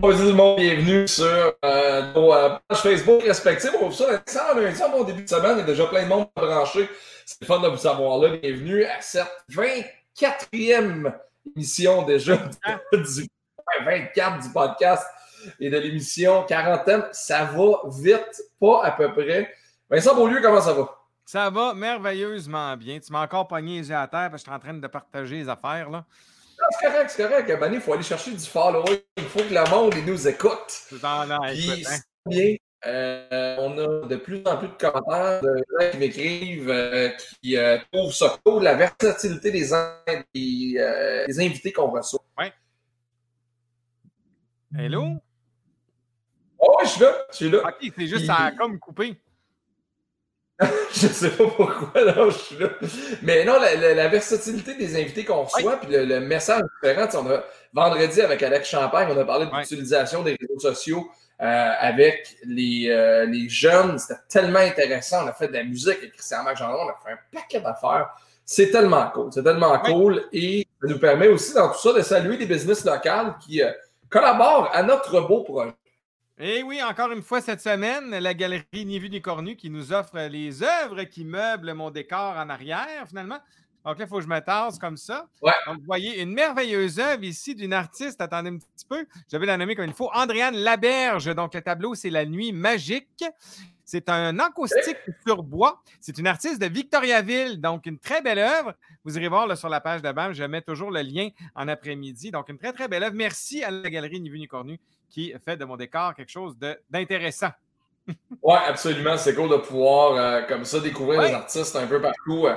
Bonjour monde, bienvenue sur euh, nos euh, pages Facebook respectives. On ça un lundi, bon début de semaine, il y a déjà plein de monde branché. C'est fun de vous savoir là. Bienvenue à cette 24e émission déjà du, 24 du podcast et de l'émission quarantaine. Ça va vite, pas à peu près. Vincent Beaulieu, comment ça va? Ça va merveilleusement bien. Tu m'as encore pogné les yeux à terre parce que je suis en train de partager les affaires. là. C'est correct, c'est correct. Ben, il faut aller chercher du following. Il faut que le monde nous écoute. Non, non, Puis, hein. bien. Euh, on a de plus en plus de commentaires de gens qui m'écrivent, euh, qui euh, trouvent ça cool, la versatilité des, des invités qu'on reçoit. Oui. Hello? Oh, je suis là, je suis là. Ok, c'est juste, ça a comme coupé. je sais pas pourquoi, là, je suis là. Mais non, la, versatilité des invités qu'on reçoit, puis le, message différent. On a, vendredi, avec Alex Champagne, on a parlé de l'utilisation des réseaux sociaux euh, avec les, euh, les jeunes. C'était tellement intéressant. On a fait de la musique avec Christian Marc-Gendron. On a fait un paquet d'affaires. C'est tellement cool. C'est tellement cool. Et ça nous permet aussi, dans tout ça, de saluer des business locales qui euh, collaborent à notre beau projet. Et oui, encore une fois cette semaine, la galerie Ni vu ni cornu qui nous offre les œuvres qui meublent mon décor en arrière, finalement. Donc là, il faut que je me tasse comme ça. Ouais. Donc, vous voyez une merveilleuse œuvre ici d'une artiste. Attendez un petit peu. Je vais la nommer comme il faut. Andréane Laberge. Donc, le tableau, c'est La Nuit Magique. C'est un acoustique sur bois. C'est une artiste de Victoriaville, donc une très belle œuvre. Vous irez voir là, sur la page de BAM, je mets toujours le lien en après-midi. Donc, une très, très belle œuvre. Merci à la galerie Ni Vu Ni Cornu qui fait de mon décor quelque chose d'intéressant. oui, absolument. C'est cool de pouvoir, euh, comme ça, découvrir les artistes un peu partout euh,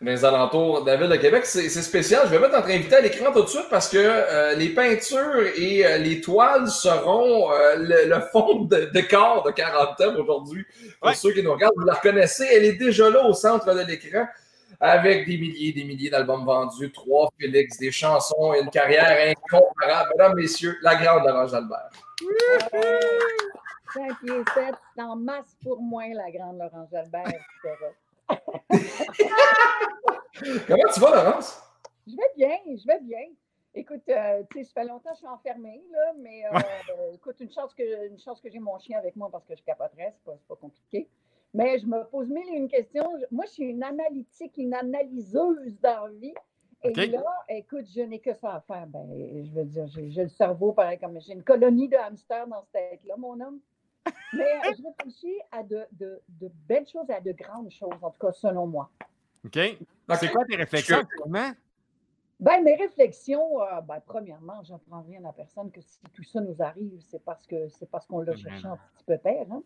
les alentours de la ville de Québec. C'est spécial. Je vais mettre notre invité à l'écran tout de suite parce que euh, les peintures et les toiles seront le, fond de décor de 40 ans aujourd'hui. Pour ceux qui nous regardent, vous la reconnaissez. Elle est déjà là au centre de l'écran avec des milliers et des milliers d'albums vendus, trois Félix, des chansons et une carrière incomparable. Mesdames, Messieurs, la grande Laurence Albert. 5 pieds 7, c'est en masse pour moi, la grande Laurence Albert. Comment tu vas, Laurence? Je vais bien, je vais bien. Écoute, euh, tu sais, ça fait longtemps que je suis enfermée, là, mais euh, écoute, une chance que, une chance que j'ai mon chien avec moi parce que je capoterais, c'est pas, pas compliqué. Mais je me pose mille et une questions. Moi, je suis une analytique, une analyseuse dans la vie. Et là, écoute, je n'ai que ça à faire. Ben, je veux dire, j'ai le cerveau pareil comme j'ai une colonie de hamsters dans cette tête-là, mon homme. Mais je réfléchis à de, de, de, belles choses et à de grandes choses, en tout cas, selon moi. OK. C'est quoi tes réflexions, comment? Ben, mes réflexions, euh, ben, premièrement, j'apprends rien à personne que si tout ça nous arrive, c'est parce que c'est parce qu'on l'a cherché un petit peu père. Hein?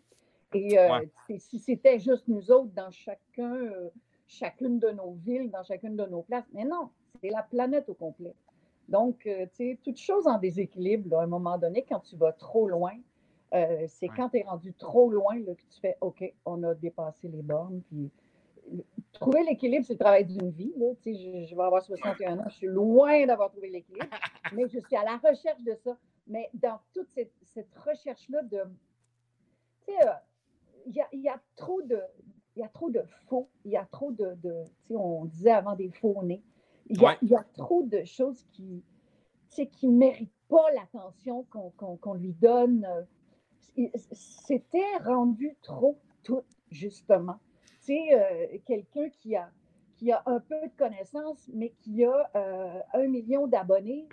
Et euh, si c'était juste nous autres dans chacun, euh, chacune de nos villes, dans chacune de nos places, mais non, c'est la planète au complet. Donc, euh, tu sais, toute chose en déséquilibre, à un moment donné, quand tu vas trop loin, c'est quand tu es rendu trop loin là, que tu fais OK, on a dépassé les bornes. Puis, trouver l'équilibre, c'est le travail d'une vie. Là. Je, je vais avoir 61 ans, je suis loin d'avoir trouvé l'équilibre, mais je suis à la recherche de ça. Mais dans toute cette, cette recherche-là de. Tu sais, il y a, trop de. Il y a trop de faux, il y a trop de, de on disait avant des faux nez. Il y, a, y a trop de choses qui qui ne méritent pas l'attention qu'on lui donne. C'était rendu trop tout, justement. Tu sais, euh, quelqu'un qui a, qui a un peu de connaissances, mais qui a euh, un million d'abonnés,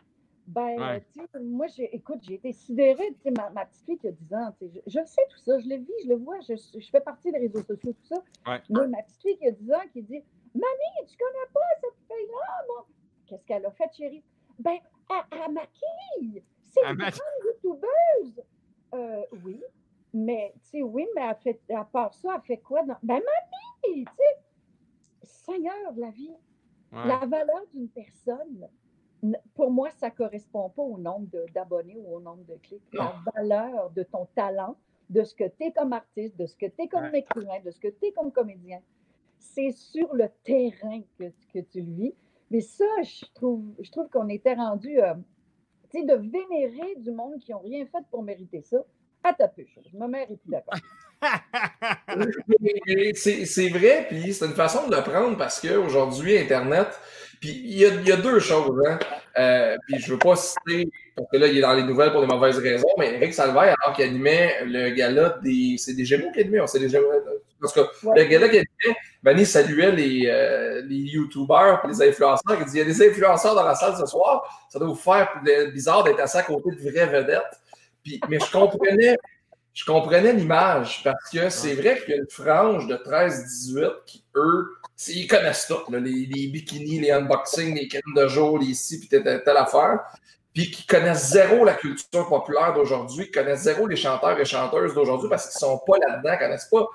ben, moi, écoute, j'ai été sidérée. Ma, ma petite fille qui a 10 ans, je, je, sais tout ça, je le vis, je le vois, je, je fais partie des réseaux sociaux, tout ça. Moi, ma petite fille qui a 10 ans qui dit Mamie, tu connais pas cette fille-là, Qu'est-ce qu'elle a fait, chérie? Ben, elle, maquille. C'est une grande youtubeuse. Euh, oui, mais, tu sais, oui, mais elle fait, à part ça, elle fait quoi? Dans... Ben, mamie, tu sais, Seigneur de la vie, la valeur d'une personne, pour moi, ça ne correspond pas au nombre d'abonnés ou au nombre de clics. La valeur de ton talent, de ce que tu es comme artiste, de ce que tu es comme écrivain, de ce que tu es comme comédien, c'est sur le terrain que, que, tu le vis. Mais ça, je trouve, je trouve qu'on était rendu, euh, tu sais, de vénérer du monde qui n'ont rien fait pour mériter ça. À ta puce. Ma mère est plus d'accord. c'est vrai, puis c'est une façon de le prendre parce qu'aujourd'hui, Internet, Puis il y, a, deux choses. Hein. Euh, puis je veux pas citer, parce que là, il est dans les nouvelles pour des mauvaises raisons, mais Eric Salvaire, alors qu'il animait le gala des. C'est des Gémeaux qui animait, c'est des Gémeaux. Parce que le gala qu'il animait, Vanny saluait les, euh, les YouTubers et les influenceurs. Il dit il y a des influenceurs dans la salle ce soir, ça doit vous faire bizarre d'être assis à côté de vraies vedettes. Puis, mais je comprenais je comprenais l'image parce que c'est vrai qu'il y a une frange de 13-18 qui, eux, ils connaissent tout, les, les, bikinis, les unboxings, les crèmes de jour, les ci, puis telle, telle affaire, puis qui connaissent zéro la culture populaire d'aujourd'hui, qui connaissent zéro les chanteurs et chanteuses d'aujourd'hui parce qu'ils ne sont pas là-dedans, ne connaissent pas.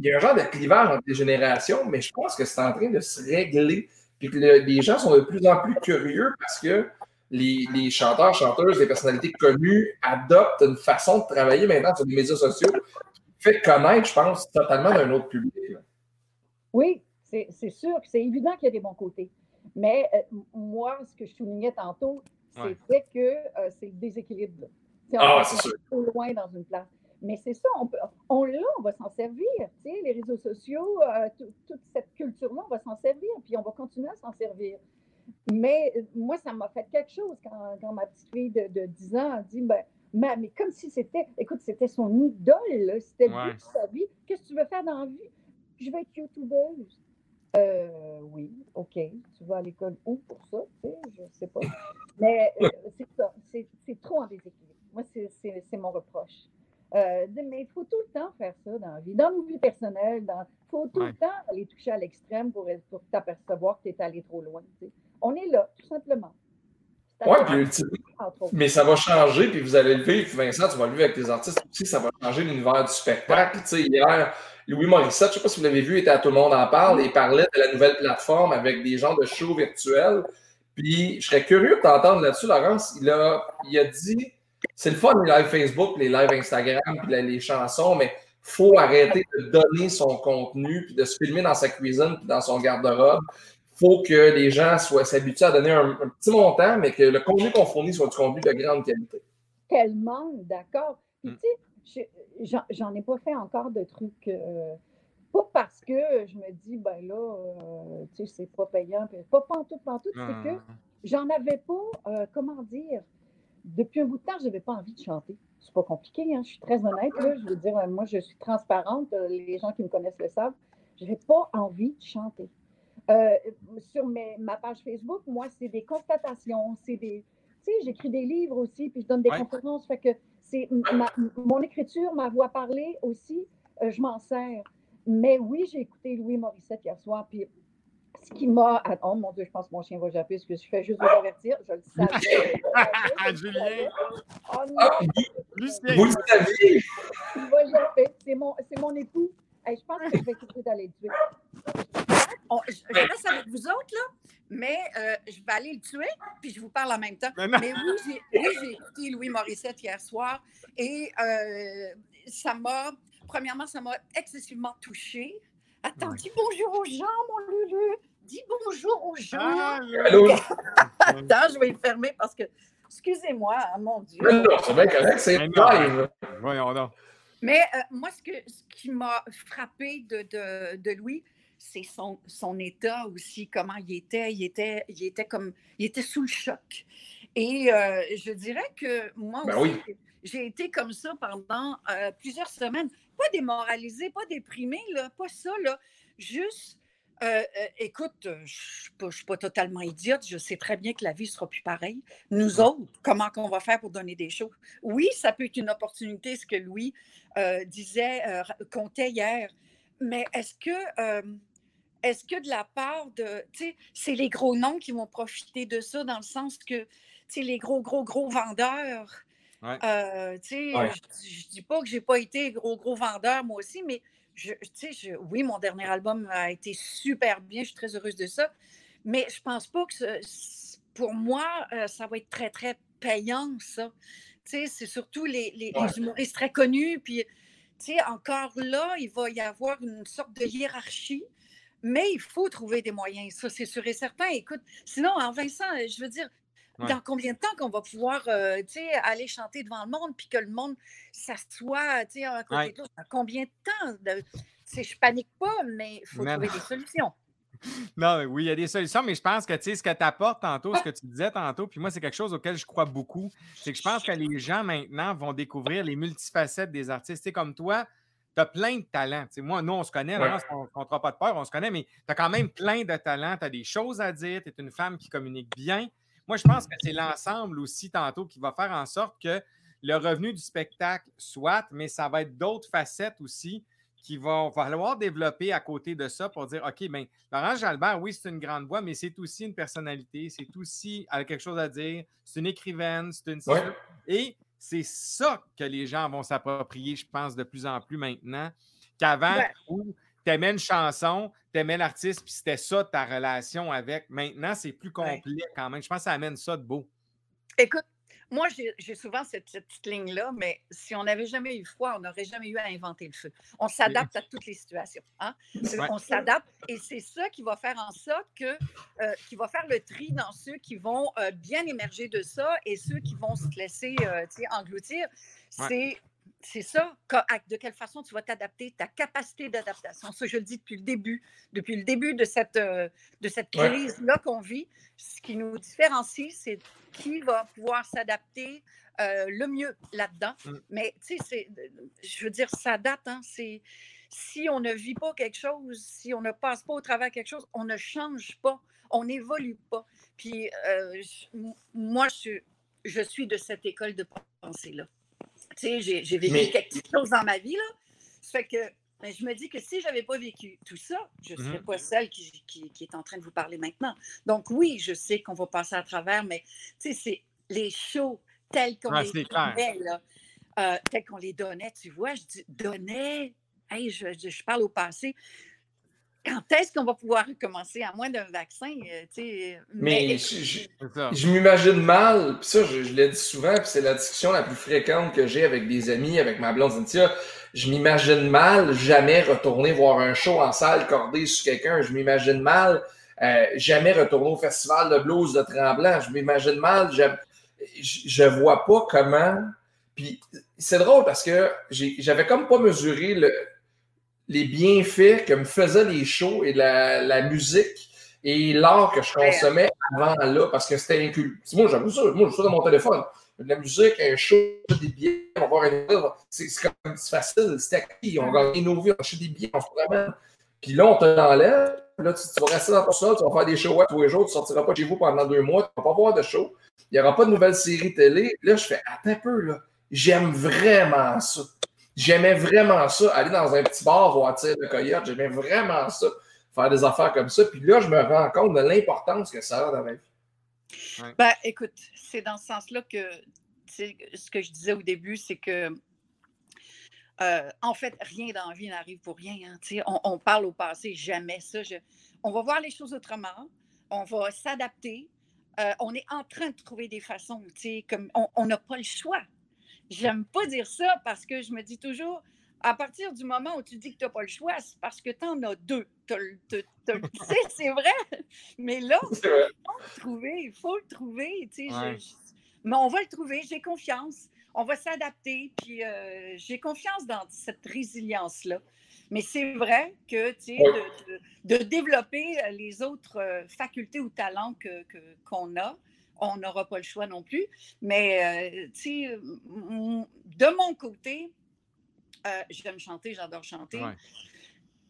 Il y a un genre de clivage entre les générations, mais je pense que c'est en train de se régler, puis que les gens sont de plus en plus curieux parce que les, chanteurs, chanteuses, les personnalités connues adoptent une façon de travailler maintenant sur les médias sociaux qui fait connaître, je pense, totalement d'un autre public. Oui, c'est sûr que c'est évident qu'il y a des bons côtés. Mais euh, moi, ce que je soulignais tantôt, c'est que euh, c'est le déséquilibre. Ah, c'est sûr. trop loin dans une place. Mais c'est ça, on, peut, on l'a, on va s'en servir. Les réseaux sociaux, euh, toute cette culture-là, on va s'en servir, puis on va continuer à s'en servir. Mais euh, moi, ça m'a fait quelque chose quand, ma petite fille de, 10 ans a dit ben, mais, comme si c'était, écoute, c'était son idole, c'était but de sa vie. Qu'est-ce que tu veux faire dans la vie? Je vais être youtubeuse. Euh, oui, OK. Tu vas à l'école où pour ça? Tu sais, je ne sais pas. Mais euh, c'est ça, c'est trop en déséquilibre. Moi, c'est mon reproche. Mais il faut tout le temps faire ça dans la vie, dans nos vies personnelles. Il faut tout le temps aller toucher à l'extrême pour, pour t'apercevoir que tu es allé trop loin. On est là, tout simplement. Oui, puis mais ça va changer, puis vous allez le vivre, Vincent, tu vas le vivre avec tes artistes aussi, ça va changer l'univers du spectacle. Tu sais, hier, Louis Morissette, je ne sais pas si vous l'avez vu, était à Tout le monde en parle, et il parlait de la nouvelle plateforme avec des gens de show virtuels. Puis je serais curieux de t'entendre là-dessus, Laurence. Il a, il a dit c'est le fun, les lives Facebook, les lives Instagram, puis les chansons, mais il faut arrêter de donner son contenu, puis de se filmer dans sa cuisine, puis dans son garde-robe faut que les gens soient s'habituent à donner un, petit montant, mais que le contenu qu'on fournit soit du contenu de grande qualité. Tellement, d'accord. Puis, mm. tu sais, j'en ai pas fait encore de trucs. Euh, pas parce que je me dis, ben là, euh, tu sais, c'est pas payant. Pas pantoute, pantoute, c'est que j'en avais pas, euh, comment dire, depuis un bout de temps, je n'avais pas envie de chanter. C'est pas compliqué, hein? je suis très honnête. Là. Je veux dire, moi, je suis transparente. Les gens qui me connaissent le savent. Je n'avais pas envie de chanter. Euh, sur ma page Facebook, moi, c'est des constatations, c'est des. Tu sais, j'écris des livres aussi, puis je donne des conférences. Fait que c'est mon écriture, ma voix parlée aussi, euh, je m'en sers. Mais oui, j'ai écouté Louis Morissette hier soir, puis ce qui m'a. Oh mon Dieu, je pense que mon chien va japper, parce que je fais juste vous avertir. Je le savais. Julien! Oh non! Ah, vous le saviez! Il va japper. C'est mon, mon époux. je pense que je vais essayer d'aller le tuer je, reste avec vous autres, là, mais euh, je vais aller le tuer, puis je vous parle en même temps. Mais, oui, j'ai écouté Louis Morissette hier soir et euh, ça m'a, premièrement, ça m'a excessivement touchée. Attends, dis bonjour aux gens, mon Lulu? Dis bonjour aux gens. Ah, Attends, je vais le fermer parce que, excusez-moi, hein, mon Dieu. c'est bien correct, c'est live. Voyons Mais euh, moi, ce, que, ce qui m'a frappé de, de, de Louis, c'est son, son état aussi, comment il était. Il était, il était comme, il était sous le choc. Et euh, je dirais que moi ben aussi, j'ai été comme ça pendant euh, plusieurs semaines. Pas démoralisé, pas déprimé, là, pas ça, là. Juste, euh, écoute, je ne suis, pas totalement idiote. Je sais très bien que la vie ne sera plus pareille. Nous autres, comment qu'on va faire pour donner des choses? Oui, ça peut être une opportunité, ce que Louis disait, comptait hier. Mais est-ce que est-ce que de la part de, tu sais, c'est les gros noms qui vont profiter de ça dans le sens que, tu sais, les gros, gros, gros vendeurs, euh, tu sais, je, dis pas que j'ai pas été gros, gros vendeur moi aussi, mais, je, oui, mon dernier album a été super bien, je suis très heureuse de ça, mais je pense pas que, pour moi, euh, ça va être très, très payant, ça. Tu sais, c'est surtout les, les, les, humoristes très connus, puis, tu sais, encore là, il va y avoir une sorte de hiérarchie. Mais il faut trouver des moyens, ça c'est sûr et certain. Écoute, sinon, en Vincent, je veux dire, dans combien de temps qu'on va pouvoir euh, aller chanter devant le monde puis que le monde s'assoit à côté de l'autre? Combien de temps? De... Je panique pas, mais il faut trouver des solutions. non, oui, il y a des solutions, mais je pense que tu sais, ce que tu apportes tantôt, ce que tu disais tantôt, puis moi, c'est quelque chose auquel je crois beaucoup. C'est que je pense que les gens maintenant vont découvrir les multifacettes des artistes. Tu comme toi, tu as plein de talents. moi, nous, on se connaît, on ne comptera pas de peur, on se connaît, mais tu as quand même plein de talents, tu as des choses à dire, tu es une femme qui communique bien. Moi, je pense que c'est l'ensemble aussi, tantôt, qui va faire en sorte que le revenu du spectacle soit, mais ça va être d'autres facettes aussi qui vont falloir développer à côté de ça pour dire OK, bien, Laurent Jalbert, oui, c'est une grande voix, mais c'est aussi une personnalité, c'est aussi quelque chose à dire, c'est une écrivaine, c'est une. Et c'est ça que les gens vont s'approprier, je pense, de plus en plus maintenant, qu'avant, où tu aimais une chanson, tu aimais l'artiste, puis c'était ça ta relation avec. Maintenant, c'est plus complet quand même. Je pense que ça amène ça de beau. Écoute, moi, j'ai souvent cette, petite ligne-là, mais si on n'avait jamais eu froid, on n'aurait jamais eu à inventer le feu. On s'adapte à toutes les situations. Hein? On s'adapte et c'est ça qui va faire en sorte que, euh, qui va faire le tri dans ceux qui vont euh, bien émerger de ça et ceux qui vont se laisser euh, engloutir. C'est c'est ça, de quelle façon tu vas t'adapter, ta capacité d'adaptation. Ça, je le dis depuis le début, depuis le début de cette, euh, de cette crise-là qu'on vit. Ce qui nous différencie, c'est qui va pouvoir s'adapter euh, le mieux là-dedans. Mm. Mais, tu sais, je veux dire, ça date, hein, c'est si on ne vit pas quelque chose, si on ne passe pas au travers quelque chose, on ne change pas, on n'évolue pas. Puis, euh, moi, je, je suis de cette école de pensée-là j'ai vécu quelque chose dans ma vie, là. Ça fait que ben, je me dis que si je n'avais pas vécu tout ça, je ne serais mmh pas celle qui, est en train de vous parler maintenant. Donc oui, je sais qu'on va passer à travers, mais c'est les shows tels qu'on les donnait, euh, tels qu'on les donnait, tu vois, je dis donnais, hey, je, je, parle au passé, quand est-ce qu'on va pouvoir recommencer à moins d'un vaccin? Euh, mais, je, m'imagine mal, puis ça, je, l'ai dit souvent, puis c'est la discussion la plus fréquente que j'ai avec des amis, avec ma blonde Cynthia. Je m'imagine mal jamais retourner voir un show en salle cordée sur quelqu'un. Je m'imagine mal euh, jamais retourner au festival de blues de Tremblant. Je m'imagine mal, je, je vois pas comment. Puis c'est drôle parce que j'avais comme pas mesuré le, les bienfaits que me faisaient les shows et la, la musique et l'art que je consommais avant là, parce que c'était inculqué. Moi, j'avoue ça. Moi, je suis dans mon téléphone. De la musique, un show, des billets, on va voir un C'est comme c'est facile, c'était acquis. On gagne nos vies, on achète des billets, on fait vraiment. Puis là, on te l'enlève. Là, tu, vas rester dans ton sol, tu vas faire des shows tous les jours, tu ne sortiras pas de chez vous pendant deux mois, tu ne vas pas voir de show. Il n'y aura pas de nouvelles séries télé. Là, je fais, attends un peu, là. J'aime vraiment ça. J'aimais vraiment ça, aller dans un petit bar, voir Tire de Coyote. J'aimais vraiment ça, faire des affaires comme ça. Puis là, je me rends compte de l'importance que ça a dans ma vie. Ben, écoute, c'est dans ce sens-là que ce que je disais au début, c'est que euh, en fait, rien dans la vie n'arrive pour rien. Hein, on, on, parle au passé, jamais ça. on va voir les choses autrement, on va s'adapter. Euh, on est en train de trouver des façons, comme on n'a pas le choix. J'aime pas dire ça parce que je me dis toujours, à partir du moment où tu dis que tu n'as pas le choix, c'est parce que tu en as deux. Tu sais, c'est vrai. Mais là, il faut le trouver. Il faut le trouver. mais on va le trouver. J'ai confiance. On va s'adapter. Puis euh, j'ai confiance dans cette résilience-là. Mais c'est vrai que de, de, de, développer les autres euh, facultés ou talents qu'on que, qu'on a, on n'aura pas le choix non plus. Mais, euh, tu sais, de mon côté, euh, j'aime chanter, j'adore chanter.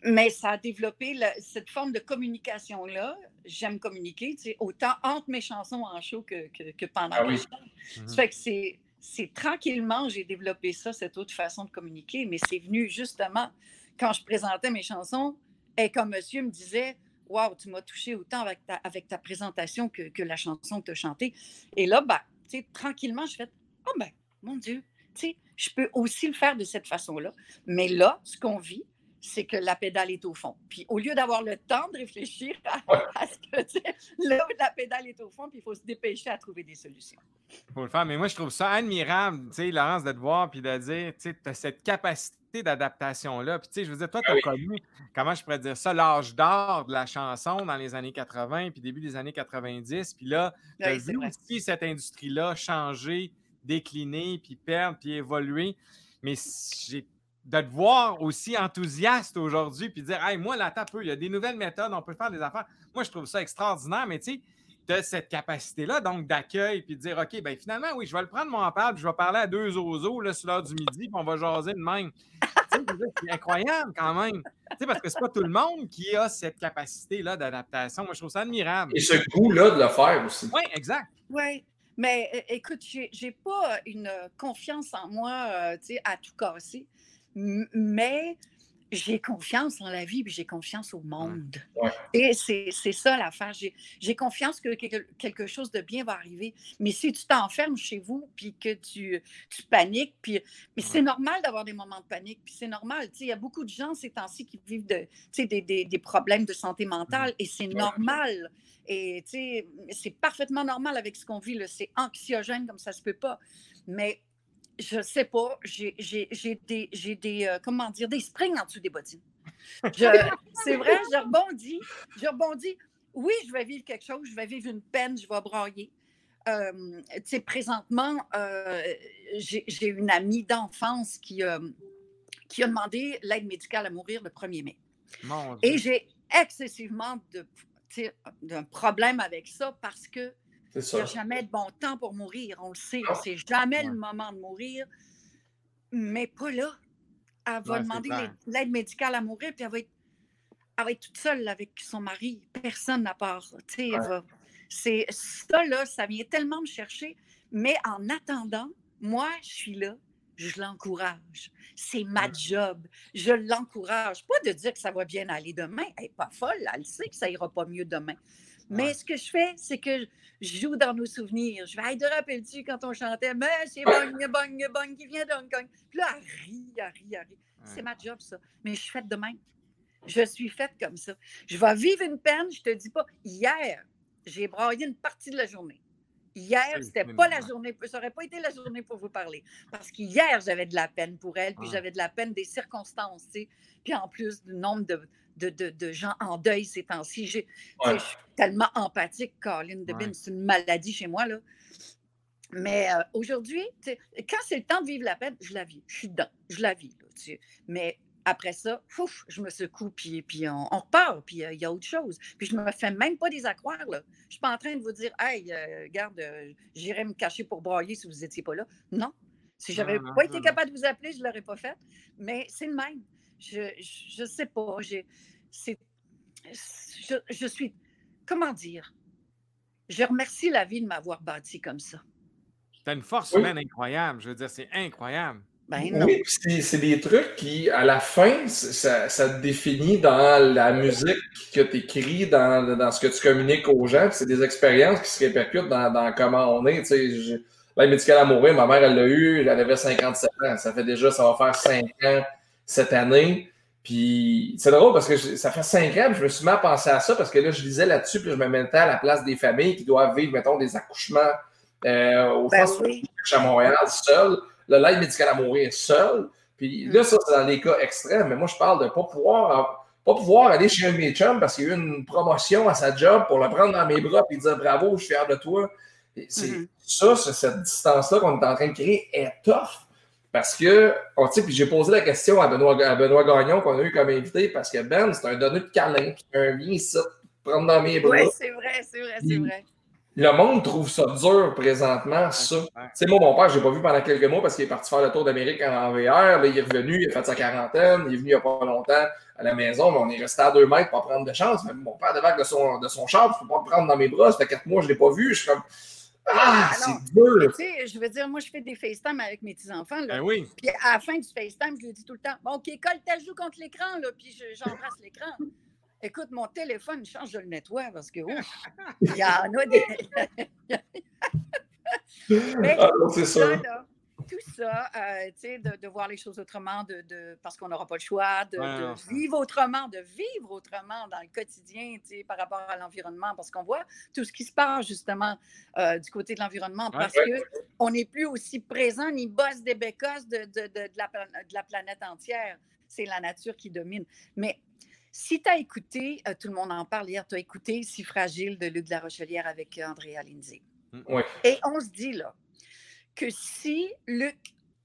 Mais ça a développé cette forme de communication-là. J'aime communiquer, tu sais, autant entre mes chansons en show que, que, pendant ah, oui. Ça mhm. fait que c'est, c'est tranquillement, j'ai développé ça, cette autre façon de communiquer, mais c'est venu justement quand je présentais mes chansons et comme monsieur me disait Waouh, tu m'as touché autant avec ta, avec ta présentation que, que la chanson que tu as chantée. Et là, ben, tranquillement, je fais Oh, ben, mon Dieu, je peux aussi le faire de cette façon-là. Mais là, ce qu'on vit, c'est que la pédale est au fond. Puis au lieu d'avoir le temps de réfléchir à, ce que là, la pédale est au fond, puis il faut se dépêcher à trouver des solutions. Il faut le faire. Mais moi, je trouve ça admirable, tu sais, Laurence, de te voir puis de dire, tu as cette capacité d'adaptation-là. Puis, tu sais, je veux dire, toi, tu as ah connu, comment je pourrais dire ça, l'âge d'or de la chanson dans les années 80 puis début des années 90. Puis là, tu as vu aussi cette industrie-là changer, décliner, puis perdre, puis évoluer. Mais j'ai de te voir aussi enthousiaste aujourd'hui, puis dire, hey, moi, là, peu, il y a des nouvelles méthodes, on peut faire des affaires. Moi, je trouve ça extraordinaire, mais tu sais, as cette capacité-là, donc, d'accueil, puis de dire, OK, ben finalement, oui, je vais le prendre, mon puis je vais parler à deux oiseaux, là, sur l'heure du midi, puis on va jaser de même. c'est incroyable quand même. sais, parce que c'est pas tout le monde qui a cette capacité-là d'adaptation. Moi, je trouve ça admirable. Et ce goût-là de le faire aussi. Oui, exact. Oui. Mais écoute, j'ai pas une confiance en moi euh, à tout casser. Mais j'ai confiance en la vie, puis j'ai confiance au monde. Et c'est ça l'affaire. J'ai confiance que quelque chose de bien va arriver. Mais si tu t'enfermes chez vous, puis que tu, tu paniques, puis mais c'est normal d'avoir des moments de panique, puis c'est normal. Il y a beaucoup de gens ces temps-ci qui vivent de, des, des, des, problèmes de santé mentale, et c'est normal. Et c'est parfaitement normal avec ce qu'on vit. C'est anxiogène comme ça se peut pas. Mais je sais pas, j'ai des, des euh, comment dire, des springs en dessous des bottines. C'est vrai, je rebondis, je rebondis. Oui, je vais vivre quelque chose, je vais vivre une peine, je vais broyer. Euh, tu sais, présentement, euh, j'ai une amie d'enfance qui, qui a demandé l'aide médicale à mourir le 1er mai. Et j'ai excessivement de, d'un problème avec ça parce que il n'y a jamais de bon temps pour mourir. On le sait. C'est jamais le moment de mourir. Mais pas là. Elle va demander l'aide médicale à mourir, puis elle va, être, toute seule avec son mari. Personne n'a part. C'est ça, là, ça vient tellement me chercher. Mais en attendant, moi, je suis là. Je l'encourage. C'est ma job. Je l'encourage. Pas de dire que ça va bien aller demain. Elle n'est pas folle. Elle sait que ça ira pas mieux demain. Mais ce que je fais, c'est que je joue dans nos souvenirs. Je vais, hey, te rappelles-tu quand on chantait, mais c'est bang, bang, bang qui vient d'Hong Kong? Puis là, elle rit, elle rit, elle rit. C'est ma job, ça. Mais je suis faite de même. Je suis faite comme ça. Je vais vivre une peine, je te dis pas. Hier, j'ai braillé une partie de la journée. Hier, c'était pas la journée, ça n'aurait pas été la journée pour vous parler. Parce qu'hier, j'avais de la peine pour elle, puis j'avais de la peine des circonstances, tu sais. Puis en plus du nombre de, de, gens en deuil ces temps-ci. Je suis tellement empathique, Caroline Debin, c'est une maladie chez moi. Là. Mais euh, aujourd'hui, quand c'est le temps de vivre la peine, je la vis. Je suis dedans. Je la vis. Mais après ça, ouf, je me secoue, puis, puis on, repart, puis euh, il y a autre chose. Puis je me fais même pas des accroires. Là. Je ne suis pas en train de vous dire, hey, euh, regarde, j'irai me cacher pour broyer si vous n'étiez pas là. Non. Si je n'avais pas été capable de vous appeler, je ne l'aurais pas fait. Mais c'est le même. Je ne sais pas. Je, je suis. Comment dire? Je remercie la vie de m'avoir bâti comme ça. Tu une force humaine incroyable. Je veux dire, c'est incroyable. Ben oui, c'est des trucs qui, à la fin, ça, ça, te définit dans la musique que tu écris, dans, dans, ce que tu communiques aux gens. C'est des expériences qui se répercutent dans, dans comment on est. L'aide médicale à mourir, ma mère, elle l'a eu, elle avait 57 ans. Ça fait déjà, ça va faire 5 ans cette année. Puis c'est drôle parce que ça fait cinq ans que je me suis mis à penser à ça parce que là, je lisais là-dessus, puis je me mettais à la place des familles qui doivent vivre, mettons, des accouchements euh, au ben à Montréal seul. L'aide médicale à mourir seul. Puis là, ça, c'est dans des cas extrêmes. Mais moi, je parle de ne pas pouvoir, pas pouvoir aller chez un de mes chums parce qu'il y a eu une promotion à sa job pour le prendre dans mes bras et dire bravo, je suis fier de toi. C'est mm-hmm. ça, cette distance-là qu'on est en train de créer est tough. Parce que, oh, puis j'ai posé la question à Benoît, Benoît Gagnon qu'on a eu comme invité, parce que Ben, c'est un donné de câlin, qui un bien ici, prendre dans mes bras. Oui, c'est vrai, c'est vrai, c'est vrai. Le monde trouve ça dur présentement, ça. Tu sais, moi, mon père, je l'ai pas vu pendant quelques mois parce qu'il est parti faire le tour d'Amérique en VR. Là, il est revenu, il a fait sa quarantaine, il est venu il n'y a pas longtemps à la maison, mais on est resté à deux mètres pour prendre de chance. Mais mon père débarque de son, de son char, je ne peux pas me prendre dans mes bras. Ça fait quatre mois, je ne l'ai pas vu. Je suis comme. Ah, c'est dur! Tu sais, je veux dire, moi, je fais des FaceTime avec mes petits-enfants. Ben oui. Puis à la fin du FaceTime, je lui dis tout le temps Bon, OK, colle ta joue contre l'écran, là, puis j'embrasse l'écran. Écoute, mon téléphone change, de le nettoie parce que, ouf, il y en a des. Mais, ah, c'est ça. Là, tout ça, euh, de, de, voir les choses autrement, de, parce qu'on n'aura pas le choix, de, vivre autrement, de vivre autrement dans le quotidien par rapport à l'environnement, parce qu'on voit tout ce qui se passe justement euh, du côté de l'environnement, parce qu'on n'est plus aussi présent ni boss des bécosses de, de, la, de la planète entière. C'est la nature qui domine. Mais si tu as écouté, euh, tout le monde en parle hier, tu as écouté Si fragile de Luc de la Rochelière avec Andrea Lindsay. Oui. Et on se dit là, que si Luc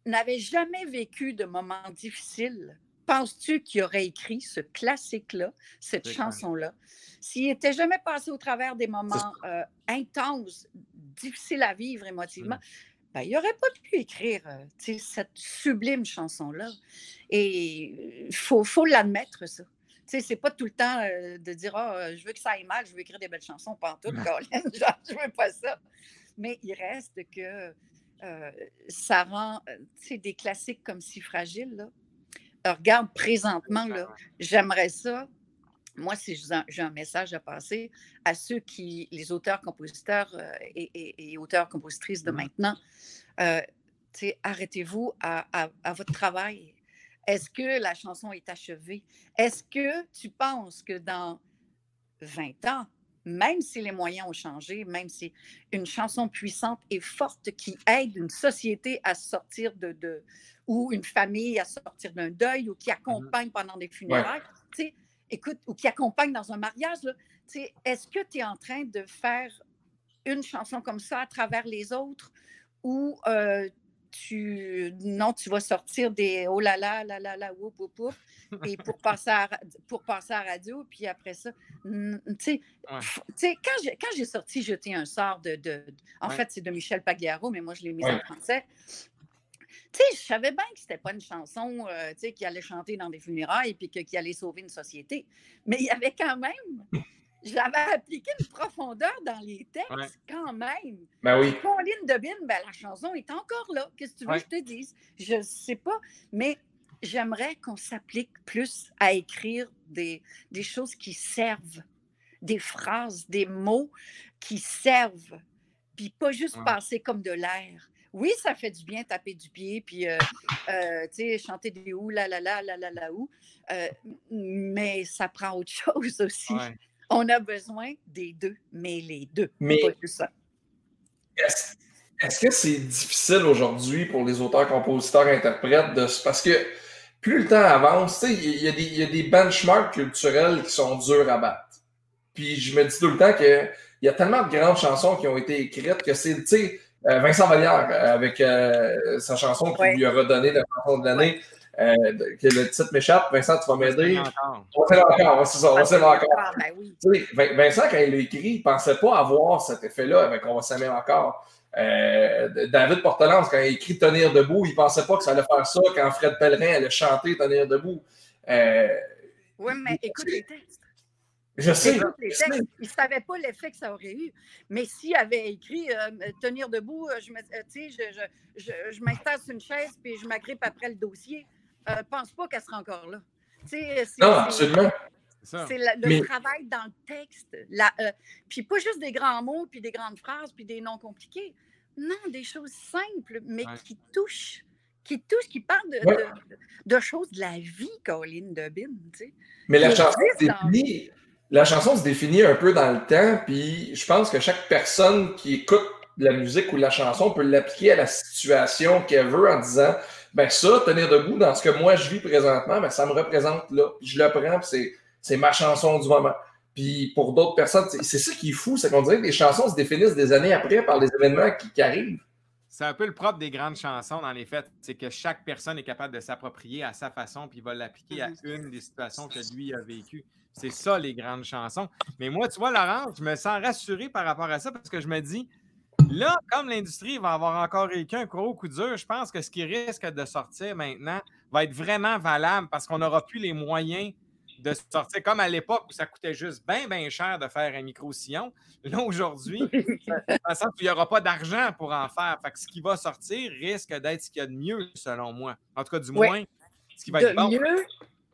n'avait jamais vécu de moments difficiles, penses-tu qu'il aurait écrit ce classique-là, cette chanson-là, s'il n'était jamais passé au travers des moments euh, intenses, difficiles à vivre émotivement, ben, il n'aurait pas pu écrire euh, cette sublime chanson-là. Et il faut, faut l'admettre, ça. Ce n'est pas tout le temps euh, de dire oh, je veux que ça aille mal, je veux écrire des belles chansons, pas en tout, genre, je veux pas ça. Mais il reste que ça rend des classiques comme si fragiles. Là. regarde, présentement, j'aimerais ça. Moi, si j'ai un message à passer à ceux qui, les auteurs, compositeurs et, auteurs-compositrices de mmh maintenant, arrêtez-vous à, à, votre travail. Est-ce que la chanson est achevée? Est-ce que tu penses que dans 20 ans, même si les moyens ont changé, même si une chanson puissante et forte qui aide une société à sortir de, ou une famille à sortir d'un deuil ou qui mmh accompagne pendant des funérailles, écoute, ou qui accompagne dans un mariage, est-ce que tu es en train de faire une chanson comme ça à travers les autres ou euh, tu non, tu vas sortir des oh là là, là là là, whoop, whoop, whoop, et pour passer à, pour passer à radio, puis après ça, tu sais, quand j'ai sorti Jeter un sort de, de en fait, c'est de Michel Pagliaro, mais moi, je l'ai mis en français. Tu sais, je savais bien que c'était pas une chanson euh, sais, qui allait chanter dans des funérailles et qui allait sauver une société. Mais il y avait quand même j'avais appliqué une profondeur dans les textes quand même. Ben oui. Pauline Debine, ben, la chanson est encore là. Qu'est-ce que tu veux que je te dise? Je ne sais pas, mais j'aimerais qu'on s'applique plus à écrire des, des choses qui servent, des phrases, des mots qui servent, puis pas juste passer comme de l'air. Oui, ça fait du bien taper du pied, puis euh, euh, chanter des ou, la la la la la la ou, euh, mais ça prend autre chose aussi. On a besoin des deux, mais les deux. Mais Est-ce que c'est difficile aujourd'hui pour les auteurs, compositeurs, interprètes de parce que plus le temps avance, il y, y, a des benchmarks culturels qui sont durs à battre. Puis je me dis tout le temps qu'il y a tellement de grandes chansons qui ont été écrites que c'est, tu sais, euh, Vincent Vallière avec euh, sa chanson qui lui a redonné la chanson de l'année. Euh, que le titre m'échappe. Vincent, tu vas m'aider. On va encore, c'est ça, on va encore. Ben Vincent, quand il l'a écrit, il ne pensait pas avoir cet effet-là avec On va s'aimer encore. Euh, David Portelance, quand il a écrit Tenir debout, il ne pensait pas que ça allait faire ça quand Fred Pellerin allait chanter Tenir debout. Euh, oui, mais écoute les textes. Je sais. Les textes, il ne savait pas l'effet que ça aurait eu. Mais s'il avait écrit Tenir debout, je, je, je, je m'installe sur une chaise puis je m'agrippe après le dossier, euh, pense pas qu'elle sera encore là. non, absolument. C'est le travail dans le texte. Euh, puis pas juste des grands mots, puis des grandes phrases, puis des noms compliqués. Non, des choses simples, mais qui touchent, qui touchent, qui parlent de, choses de la vie, Colline Debin. Mais la chanson, la chanson se définit un peu dans le temps, puis je pense que chaque personne qui écoute la musique ou la chanson peut l'appliquer à la situation qu'elle veut en disant ben ça, tenir debout, dans ce que moi je vis présentement, ben ça me représente là. je le prends, puis c'est ma chanson du moment. Puis pour d'autres personnes, c'est ça qui est fou, c'est qu'on dirait que les chansons se définissent des années après par les événements qui, arrivent. C'est un peu le propre des grandes chansons, dans les faits. C'est que chaque personne est capable de s'approprier à sa façon, puis il va l'appliquer à une des situations que lui a vécues. C'est ça, les grandes chansons. Mais moi, tu vois, Laurent, je me sens rassuré par rapport à ça parce que je me dis, Là, comme l'industrie va avoir encore vécu un gros coup dur, je pense que ce qui risque de sortir maintenant va être vraiment valable parce qu'on n'aura plus les moyens de sortir comme à l'époque où ça coûtait juste bien, bien cher de faire un micro-sillon. Là, aujourd'hui, qu'il n'y aura pas d'argent pour en faire. Fait que ce qui va sortir risque d'être ce qu'il y a de mieux, selon moi. En tout cas, du moins, ce qui va être bon. mieux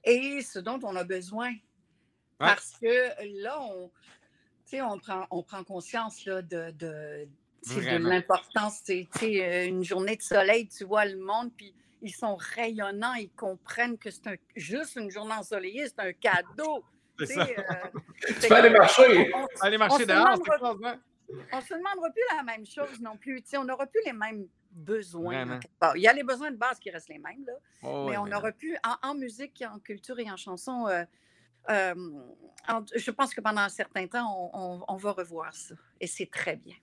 et ce dont on a besoin. Parce que là, on, on, prend, on prend conscience là, de, de l'importance. Tu sais, euh, une journée de soleil, tu vois le monde, puis ils sont rayonnants, ils comprennent que c'est juste une journée ensoleillée, c'est un cadeau. C'est ça. Euh, tu peux aller marcher. On, aller marcher dehors, On ne se demandera plus la même chose non plus. on n'aura plus les mêmes besoins. il y a les besoins de base qui restent les mêmes, là, oh, mais on n'aura plus, en, musique, en culture et en chanson, euh, je pense que pendant un certain temps, on va revoir ça. Et c'est très bien.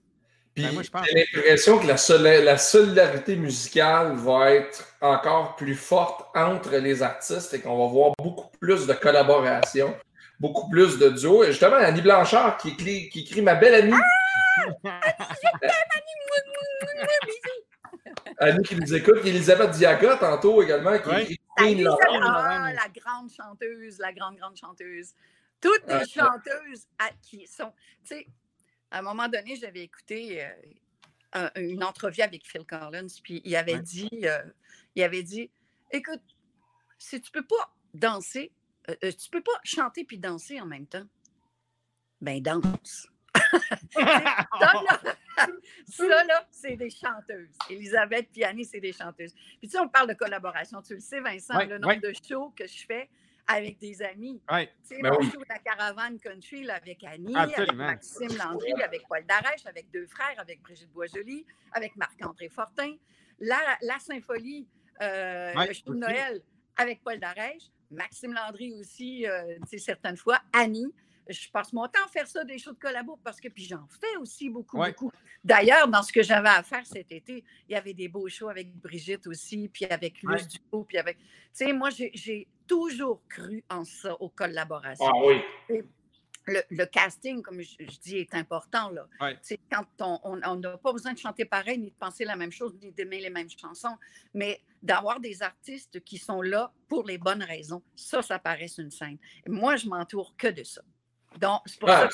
Puis ben, j'ai l'impression que la, la, solidarité musicale va être encore plus forte entre les artistes et qu'on va voir beaucoup plus de collaboration, beaucoup plus de duos. Et justement, Annie Blanchard qui écrit, qui écrit Ma belle amie. Ah! Annie qui nous écoute, Elisabeth Diaga tantôt également qui écrit ah, la grande chanteuse, la grande, grande chanteuse. Toutes les chanteuses qui sont. Tu sais, à un moment donné, j'avais écouté euh, une entrevue avec Phil Collins, puis il avait dit, euh, il avait dit, écoute, si tu peux pas danser, euh, tu peux pas chanter puis danser en même temps, ben danse. ça, là, c'est des chanteuses. Elisabeth Piani, c'est des chanteuses. Puis tu sais, on parle de collaboration. Tu le sais, Vincent, le nombre de shows que je fais avec des amis. Tu sais, ben mon show de la caravane country avec Annie, avec Maxime Landry, avec Paul Darèche, avec deux frères, avec Brigitte Boisjoli, avec Marc-André Fortin. La, la symphonie, euh, le show de Noël avec Paul Darèche, Maxime Landry aussi, euh, tu sais, certaines fois, Annie je passe mon temps à faire ça, des shows de collabo, parce que puis j'en fais aussi beaucoup, beaucoup. D'ailleurs, dans ce que j'avais à faire cet été, il y avait des beaux shows avec Brigitte aussi, puis avec Luce du Ducot, puis avec. Tu sais, moi, j'ai toujours cru en ça, aux collaborations. Ah oui. le, casting, comme je, dis, est important. Là. Quand on n'a pas besoin de chanter pareil, ni de penser la même chose, ni d'aimer les mêmes chansons, mais d'avoir des artistes qui sont là pour les bonnes raisons, ça, ça paraît une scène. moi, je m'entoure que de ça. Donc, c'est pour, ah,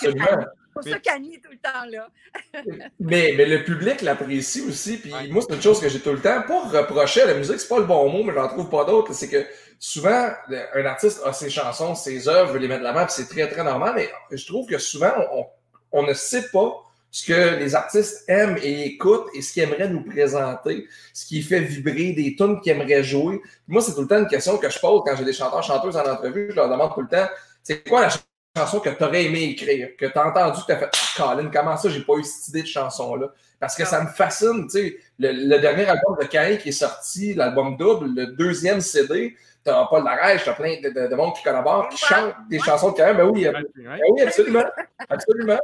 ça qu'Annie est tout le temps là. mais, mais le public l'apprécie aussi. Puis moi, c'est une chose que j'ai tout le temps. Pas reprocher à la musique, c'est pas le bon mot, mais j'en trouve pas d'autre. C'est que souvent, un artiste a ses chansons, ses œuvres, veut les mettre de l'avant, puis c'est très, très normal. Mais je trouve que souvent, on, on ne sait pas ce que les artistes aiment et écoutent et ce qu'ils aimeraient nous présenter, ce qui fait vibrer des tunes qu'ils aimeraient jouer. Moi, c'est tout le temps une question que je pose quand j'ai des chanteurs, chanteuses en entrevue. Je leur demande tout le temps, c'est quoi la chanson que tu aurais aimé écrire, que tu as entendu, tu as fait ah, Colin, comment ça, j'ai pas eu cette idée de chanson-là? Parce que ça me fascine, tu sais. Le, dernier album de Cain qui est sorti, l'album double, le deuxième CD, tu n'as pas de tu as plein de, de, monde qui collabore, qui chante des chansons de Cain. Ben oui, ben oui, absolument. Absolument.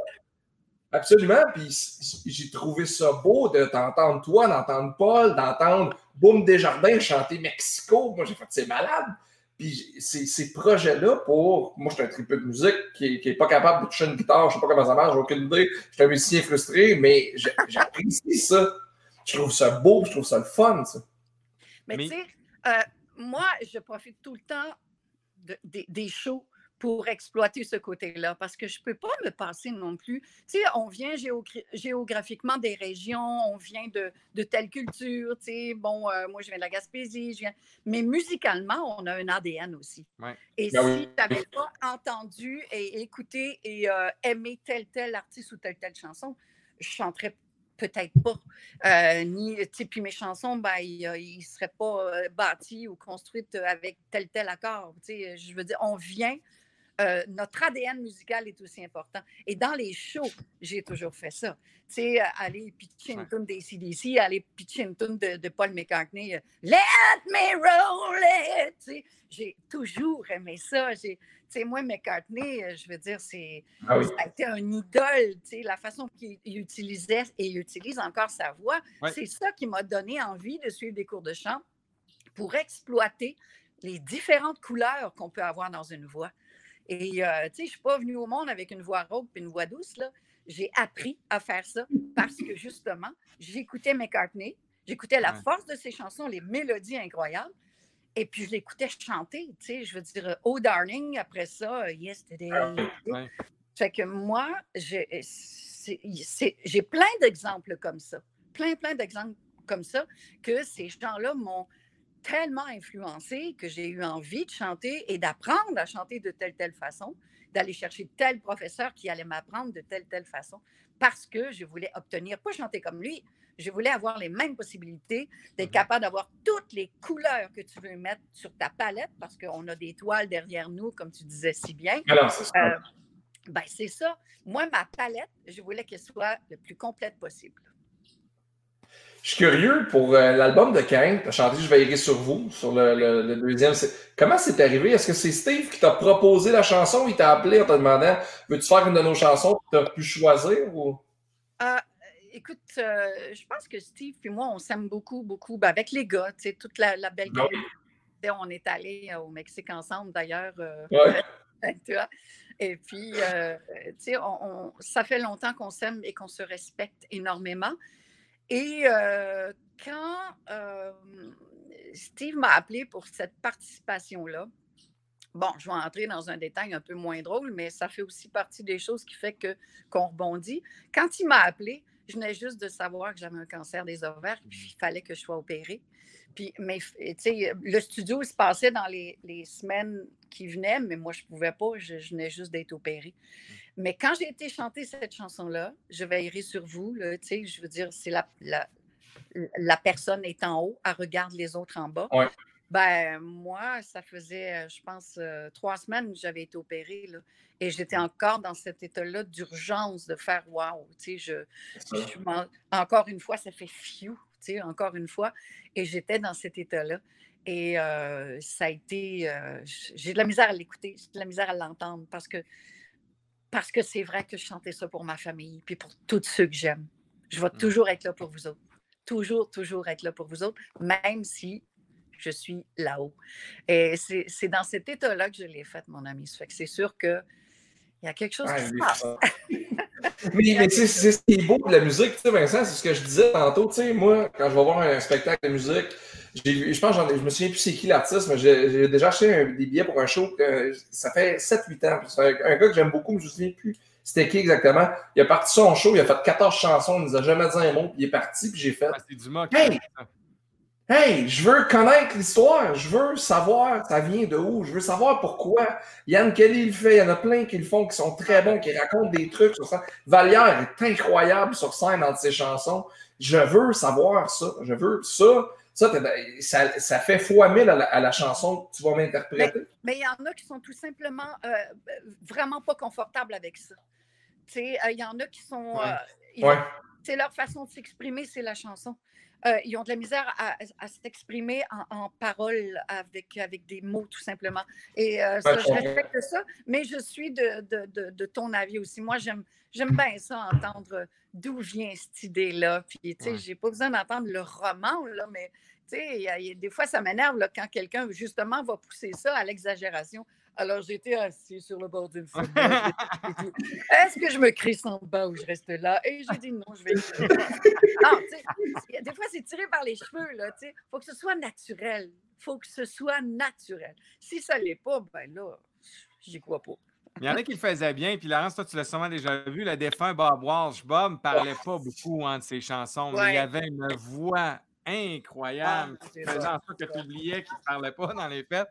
Absolument. Puis j'ai trouvé ça beau de t'entendre toi, d'entendre Paul, d'entendre Boom Desjardins chanter Mexico. Moi, j'ai fait, c'est malade. Puis ces, projets-là, pour. Moi, je suis un triple de musique qui n'est pas capable de toucher une guitare, je ne sais pas comment ça marche, j'ai aucune idée. Je suis un musicien frustré, mais j'apprécie ça. Je trouve ça beau, je trouve ça le fun, ça. Mais, tu sais, euh, moi, je profite tout le temps des shows pour exploiter ce côté-là, parce que je ne peux pas me passer non plus. Tu sais, on vient géographiquement des régions, on vient de, de telle culture, tu sais, bon, euh, moi, je viens de la Gaspésie, je viens... mais musicalement, on a un ADN aussi. Et ben si tu n'avais pas entendu et écouté et euh, aimé tel, tel artiste ou telle, telle chanson, je chanterais peut-être pas. Euh, ni, puis mes chansons, ben, ils ne seraient pas bâties ou construites avec tel, tel accord. Tu sais, je veux dire, on vient euh, notre ADN musical est aussi important. Et dans les shows, j'ai toujours fait ça. Tu sais, euh, aller pitcher une tune des CDC, aller pitcher une tune de, Paul McCartney, euh, Let me roll it! Tu sais, j'ai toujours aimé ça. Tu sais, moi, McCartney, je veux dire, c'est, ah ça a été un idole. Tu sais, la façon qu'il utilisait et utilise encore sa voix, c'est ça qui m'a donné envie de suivre des cours de chant pour exploiter les différentes couleurs qu'on peut avoir dans une voix. Et, euh, tu sais, je ne suis pas venue au monde avec une voix rauque et une voix douce, là. J'ai appris à faire ça parce que, justement, j'écoutais McCartney, j'écoutais la force de ses chansons, les mélodies incroyables, et puis je l'écoutais chanter, tu sais, je veux dire, Oh Darling, après ça, Yesterday. Ouais. Fait que moi, j'ai plein d'exemples comme ça, plein, plein d'exemples comme ça, que ces gens-là m'ont tellement influencé que j'ai eu envie de chanter et d'apprendre à chanter de telle telle façon, d'aller chercher tel professeur qui allait m'apprendre de telle telle façon, parce que je voulais obtenir, pas chanter comme lui, je voulais avoir les mêmes possibilités, d'être mmh capable d'avoir toutes les couleurs que tu veux mettre sur ta palette, parce qu'on a des toiles derrière nous, comme tu disais si bien. Alors, c'est ça. Euh, ben, c'est ça. Moi, ma palette, je voulais qu'elle soit le plus complète possible. Je suis curieux pour euh, l'album de Cain. Tu as chanté Je veillerai sur vous, sur le, deuxième. Comment c'est arrivé? Est-ce que c'est Steve qui t'a proposé la chanson? Il t'a appelé en te demandant Veux-tu faire une de nos chansons que tu as pu choisir? Ou... Euh, écoute, je pense que Steve et moi, on s'aime beaucoup, beaucoup. Ben, avec les gars, tu sais, toute la, belle gang. On est allés au Mexique ensemble, d'ailleurs. Et puis, tu sais, ça fait longtemps qu'on s'aime et qu'on se respecte énormément. Et quand Steve m'a appelé pour cette participation-là, bon, je vais entrer dans un détail un peu moins drôle, mais ça fait aussi partie des choses qui fait que qu'on rebondit. Quand il m'a appelé, je venais juste de savoir que j'avais un cancer des ovaires, puis il fallait que je sois opérée. Puis, mais, le studio se passait dans les, semaines qui venaient, mais moi, je ne pouvais pas, je, venais juste d'être opérée. Mais quand j'ai été chanter cette chanson-là, Je veillerai sur vous, là, je veux dire, c'est la, la, personne est en haut, elle regarde les autres en bas. Ben, moi, ça faisait, je pense, euh, trois semaines que j'avais été opérée. Là, et j'étais mmh. encore dans cet état-là d'urgence de faire wow. Je, encore une fois, ça fait fiou, encore une fois. Et j'étais dans cet état-là. Et euh, ça a été. Euh, j'ai de la misère à l'écouter, j'ai de la misère à l'entendre parce que parce que c'est vrai que je chantais ça pour ma famille puis pour tous ceux que j'aime. Je vais mmh. toujours être là pour vous autres. Toujours, toujours être là pour vous autres, même si je suis là-haut. Et c'est dans cet état-là que je l'ai fait, mon ami. Ça fait que c'est sûr que il y a quelque chose qui se passe. mais, mais c'est ce qui est beau de la musique, tu sais, Vincent, c'est ce que je disais tantôt. Tu sais, moi, quand je vais voir un spectacle de musique, je pense, je me souviens plus c'est qui l'artiste, mais j'ai déjà acheté des billets pour un show. Que, ça fait 7-8 ans. C'est un, gars que j'aime beaucoup, mais je me souviens plus c'était qui exactement. Il a parti son show, il a fait 14 chansons, il nous a jamais dit un mot, puis il est parti, puis j'ai fait. Ah, du hey! Hey, je veux connaître l'histoire, je veux savoir ça vient de où, je veux savoir pourquoi. Yann Kelly le fait, il y en a plein qui le font, qui sont très bons, qui racontent des trucs sur ça. Valière est incroyable sur scène dans ses chansons. Je veux savoir ça, je veux ça. Ça, ça, fait fois mille à la, chanson que tu vas m'interpréter. Mais il y en a qui sont tout simplement euh, vraiment pas confortables avec ça. Euh, il y en a qui sont. C'est euh, leur façon de s'exprimer, c'est la chanson. Euh, ils ont de la misère à, s'exprimer en, parole avec, avec des mots, tout simplement. Et ça, je respecte ça, mais je suis de, de, de, ton avis aussi. Moi, j'aime, j'aime bien ça, entendre d'où vient cette idée-là. Puis, tu sais, j'ai pas besoin d'entendre le roman, là, mais tu sais, des fois, ça m'énerve quand quelqu'un, justement, va pousser ça à l'exagération. Alors, j'étais assis sur le bord d'une fenêtre. Est-ce que je me crie sans bas ou je reste là? Et j'ai dit non, je vais. non, des fois, c'est tiré par les cheveux. Il faut que ce soit naturel. Il faut que ce soit naturel. Si ça ne l'est pas, ben là, j'y crois pas. Il y en a qui le faisaient bien. Puis Laurence, toi, tu l'as sûrement déjà vu, le défunt Bob Walsh. Bob ne parlait pas beaucoup hein, de ses chansons, mais il avait une voix incroyable ah, qui faisait en sorte que tu oubliais qu'il ne parlait pas dans les fêtes.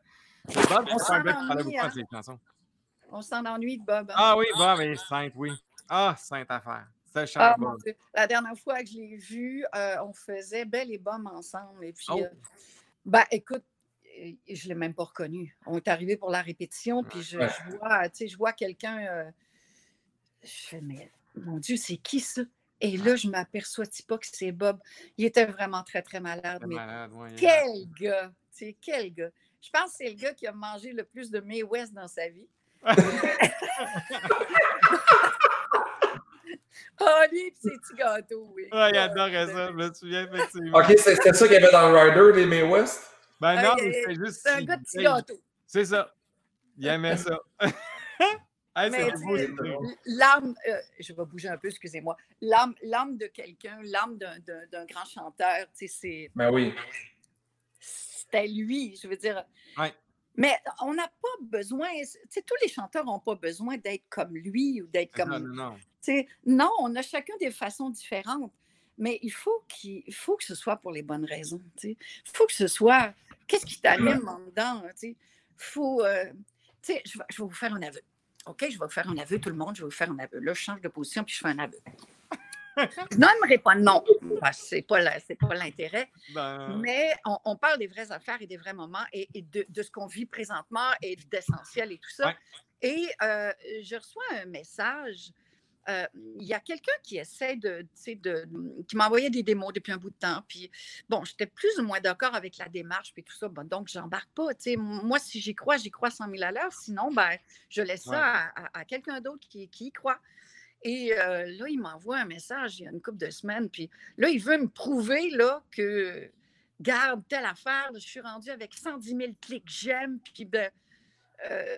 Bob, on s'en ennuie. Hein? On s'en ennuie de Bob. Hein? Ah oui, Bob est sainte, oui. Ah, sainte affaire. C'est ah, Bob. La dernière fois que je l'ai vu, euh, on faisait Belle et Bob ensemble. Et puis, oh. euh, ben, écoute, euh, je ne l'ai même pas reconnu. On est arrivé pour la répétition, puis je, je vois, je vois quelqu'un. je fais, mais mon Dieu, c'est qui ça? Et là, je ne m'aperçois pas que c'est Bob? Il était vraiment très, très malade. mais quel gars! Quel gars! Je pense que c'est le gars qui a mangé le plus de May West dans sa vie. oh, lui, ses petits gâteaux, oui. Ouais, il adorait ça, je me souviens effectivement. OK, c'était ça qu'il y avait dans le Rider, les May West? Ben non, mais c'est juste. C'est un gars de petits gâteaux. C'est ça. Il aimait ça. l'âme, euh, je vais bouger un peu, excusez-moi. L'âme, l'âme de quelqu'un, l'âme d'un, d'un, grand chanteur, tu sais, c'est. Ben oui c'était lui, je veux dire. Mais on n'a pas besoin, tu sais, tous les chanteurs n'ont pas besoin d'être comme lui ou d'être comme. Non, non, non. non, on a chacun des façons différentes, mais il faut, qu'il faut que ce soit pour les bonnes raisons. Il faut que ce soit. Qu'est-ce qui t'anime en dedans? Il faut. Euh, je vais, je vais vous faire un aveu. OK, je vais vous faire un aveu, tout le monde, je vais vous faire un aveu. Là, je change de position puis je fais un aveu. Je n'aimerais pas de nom. Ce n'est pas l'intérêt. Ben, Mais on, parle des vraies affaires et des vrais moments et, de, ce qu'on vit présentement et d'essentiel et tout ça. Et euh, je reçois un message. Euh, il y a quelqu'un qui essaie de, de qui m'envoyait des démos depuis un bout de temps. Puis, bon, j'étais plus ou moins d'accord avec la démarche puis tout ça. Bon, donc, j'embarque pas. Moi, si j'y crois, j'y crois 100 000 à l'heure. Sinon, ben, je laisse ça à, quelqu'un d'autre qui, qui y croit. Et euh, là, il m'envoie un message il y a une couple de semaines. Puis là, il veut me prouver là, que, garde telle affaire, je suis rendue avec 110 000 clics j'aime. Puis ben, euh,